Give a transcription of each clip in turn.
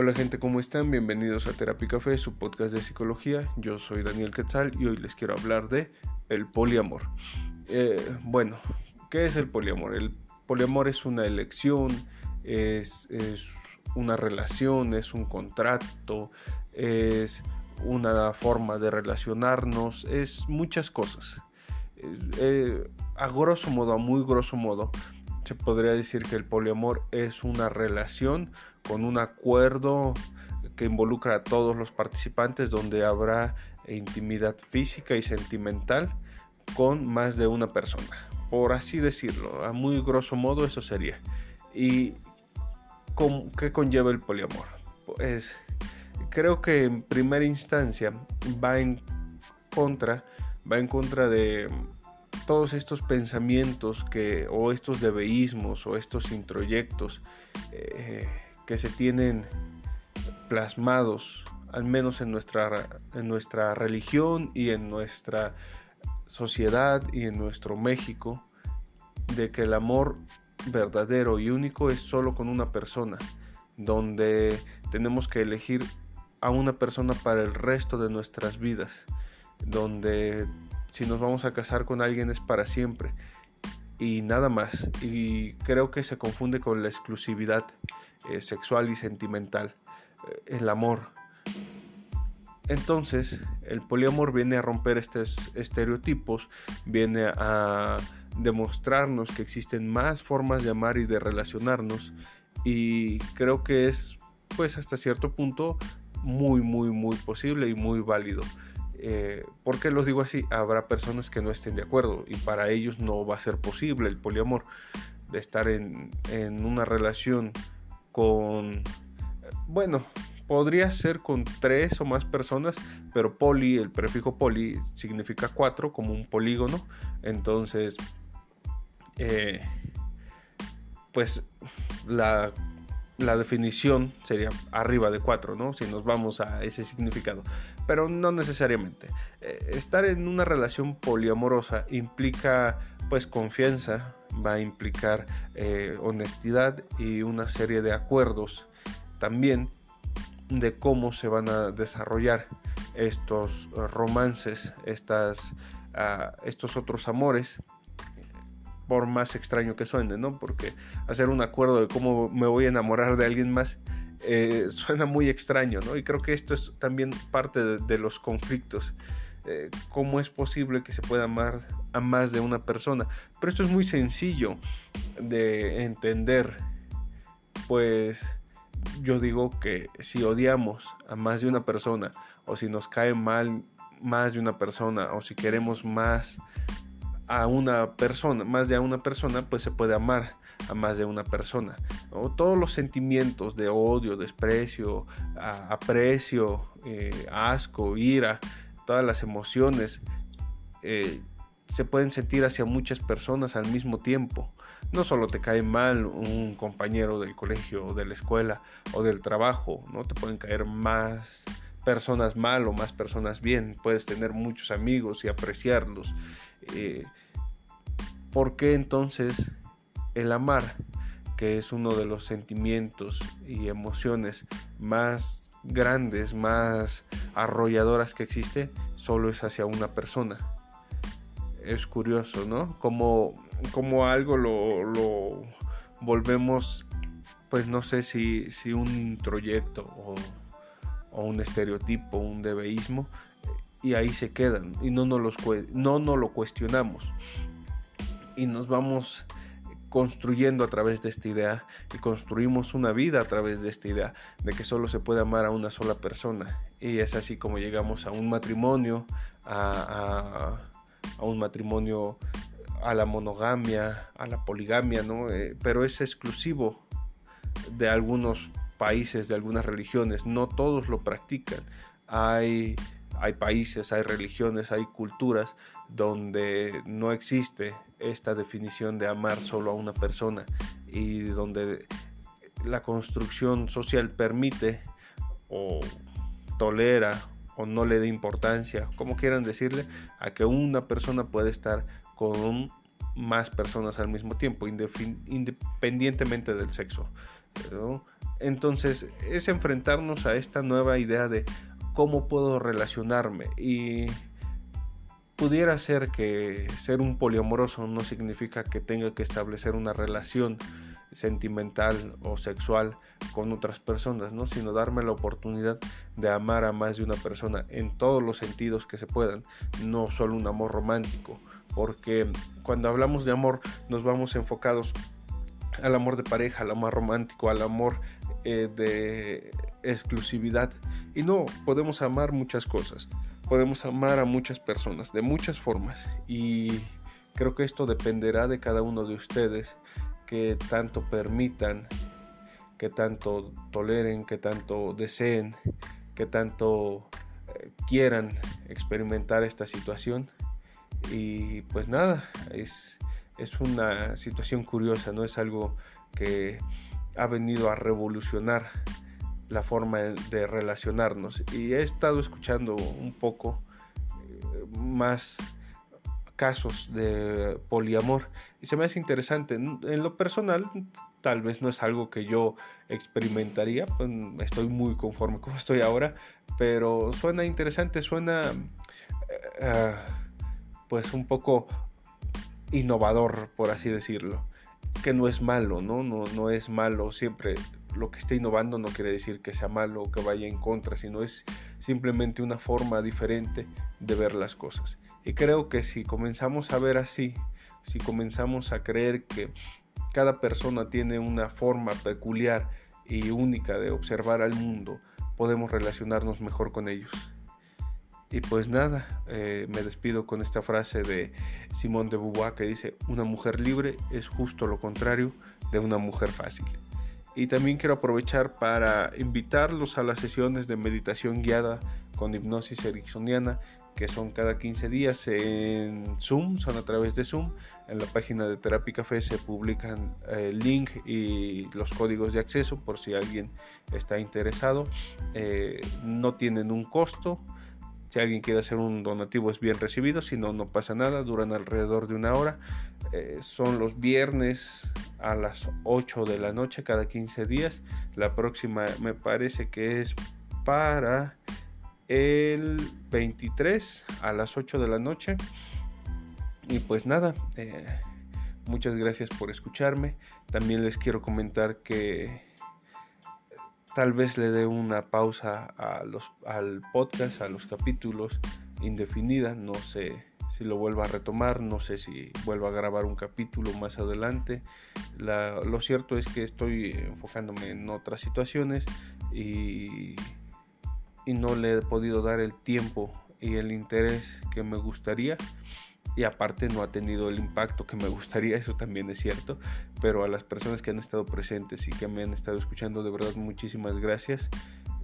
Hola gente, ¿cómo están? Bienvenidos a Terapia Café, su podcast de psicología. Yo soy Daniel Quetzal y hoy les quiero hablar de el poliamor. Eh, bueno, ¿qué es el poliamor? El poliamor es una elección, es, una relación, es un contrato, es una forma de relacionarnos, es muchas cosas. Eh, a grosso modo, a muy grosso modo, se podría decir que el poliamor es una relación con un acuerdo que involucra a todos los participantes donde habrá intimidad física y sentimental con más de una persona. Por así decirlo, a muy grosso modo eso sería. ¿Y qué conlleva el poliamor? Pues creo que en primera instancia va en contra, va en contra de todos estos pensamientos que, o estos debeísmos o estos introyectos eh, que se tienen plasmados, al menos en nuestra, en nuestra religión y en nuestra sociedad y en nuestro México, de que el amor verdadero y único es solo con una persona, donde tenemos que elegir a una persona para el resto de nuestras vidas, donde si nos vamos a casar con alguien es para siempre y nada más. Y creo que se confunde con la exclusividad eh, sexual y sentimental, eh, el amor. Entonces, el poliamor viene a romper estos estereotipos, viene a demostrarnos que existen más formas de amar y de relacionarnos y creo que es pues hasta cierto punto muy muy muy posible y muy válido. Eh, ¿Por qué los digo así? Habrá personas que no estén de acuerdo y para ellos no va a ser posible el poliamor, de estar en, en una relación con, bueno, podría ser con tres o más personas, pero poli, el prefijo poli significa cuatro, como un polígono. Entonces, eh, pues la la definición sería arriba de 4, ¿no? Si nos vamos a ese significado. Pero no necesariamente. Eh, estar en una relación poliamorosa implica pues confianza, va a implicar eh, honestidad y una serie de acuerdos también de cómo se van a desarrollar estos romances, estas, ah, estos otros amores por más extraño que suene, ¿no? Porque hacer un acuerdo de cómo me voy a enamorar de alguien más eh, suena muy extraño, ¿no? Y creo que esto es también parte de, los conflictos. Eh, ¿Cómo es posible que se pueda amar a más de una persona? Pero esto es muy sencillo de entender. Pues yo digo que si odiamos a más de una persona, o si nos cae mal más de una persona, o si queremos más a una persona, más de a una persona, pues se puede amar a más de una persona. Todos los sentimientos de odio, desprecio, aprecio, eh, asco, ira, todas las emociones eh, se pueden sentir hacia muchas personas al mismo tiempo. No solo te cae mal un compañero del colegio o de la escuela o del trabajo, no te pueden caer más personas mal o más personas bien. Puedes tener muchos amigos y apreciarlos. Eh, ¿Por qué entonces el amar, que es uno de los sentimientos y emociones más grandes, más arrolladoras que existe, solo es hacia una persona? Es curioso, ¿no? Como, como algo lo, volvemos, pues no sé si, si un introyecto o, o un estereotipo, un debeísmo, y ahí se quedan y no nos, los, no lo cuestionamos. Y nos vamos construyendo a través de esta idea y construimos una vida a través de esta idea de que solo se puede amar a una sola persona. Y es así como llegamos a un matrimonio a, un matrimonio a la monogamia a la poligamia no eh, pero es exclusivo de algunos países de algunas religiones no todos lo practican hay hay países, hay religiones, hay culturas donde no existe esta definición de amar solo a una persona y donde la construcción social permite o tolera o no le dé importancia, como quieran decirle, a que una persona puede estar con más personas al mismo tiempo, independientemente del sexo. Entonces es enfrentarnos a esta nueva idea de cómo puedo relacionarme. Y pudiera ser que ser un poliamoroso no significa que tenga que establecer una relación sentimental o sexual con otras personas, ¿no? sino darme la oportunidad de amar a más de una persona en todos los sentidos que se puedan, no solo un amor romántico, porque cuando hablamos de amor nos vamos enfocados al amor de pareja, al amor romántico, al amor eh, de exclusividad. Y no, podemos amar muchas cosas, podemos amar a muchas personas de muchas formas y creo que esto dependerá de cada uno de ustedes que tanto permitan, que tanto toleren, que tanto deseen, que tanto eh, quieran experimentar esta situación. Y pues nada, es, es una situación curiosa, no es algo que ha venido a revolucionar la forma de relacionarnos. Y he estado escuchando un poco eh, más casos de poliamor y se me hace interesante. En lo personal, tal vez no es algo que yo experimentaría, pues, estoy muy conforme como estoy ahora, pero suena interesante, suena eh, pues un poco innovador, por así decirlo, que no es malo, ¿no? No, no es malo siempre. Lo que esté innovando no quiere decir que sea malo o que vaya en contra, sino es simplemente una forma diferente de ver las cosas. Y creo que si comenzamos a ver así, si comenzamos a creer que cada persona tiene una forma peculiar y única de observar al mundo, podemos relacionarnos mejor con ellos. Y pues nada, eh, me despido con esta frase de Simón de Beauvoir que dice, una mujer libre es justo lo contrario de una mujer fácil. Y también quiero aprovechar para invitarlos a las sesiones de meditación guiada con hipnosis ericksoniana que son cada 15 días en Zoom, son a través de Zoom. En la página de Terapia Café se publican el link y los códigos de acceso por si alguien está interesado. Eh, no tienen un costo. Si alguien quiere hacer un donativo es bien recibido, si no, no pasa nada, duran alrededor de una hora. Eh, son los viernes a las 8 de la noche cada 15 días. La próxima me parece que es para el 23 a las 8 de la noche. Y pues nada, eh, muchas gracias por escucharme. También les quiero comentar que tal vez le dé una pausa a los, al podcast, a los capítulos indefinida. No sé si lo vuelva a retomar, no sé si vuelva a grabar un capítulo más adelante. lo cierto es que estoy enfocándome en otras situaciones y y no le he podido dar el tiempo y el interés que me gustaría y aparte no ha tenido el impacto que me gustaría, eso también es cierto, pero a las personas que han estado presentes y que me han estado escuchando, de verdad muchísimas gracias.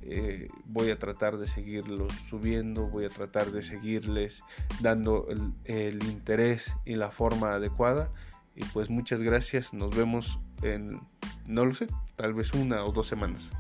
Eh, voy a tratar de seguirlos subiendo, voy a tratar de seguirles dando el, el interés y la forma adecuada. Y pues muchas gracias, nos vemos en, no lo sé, tal vez una o dos semanas.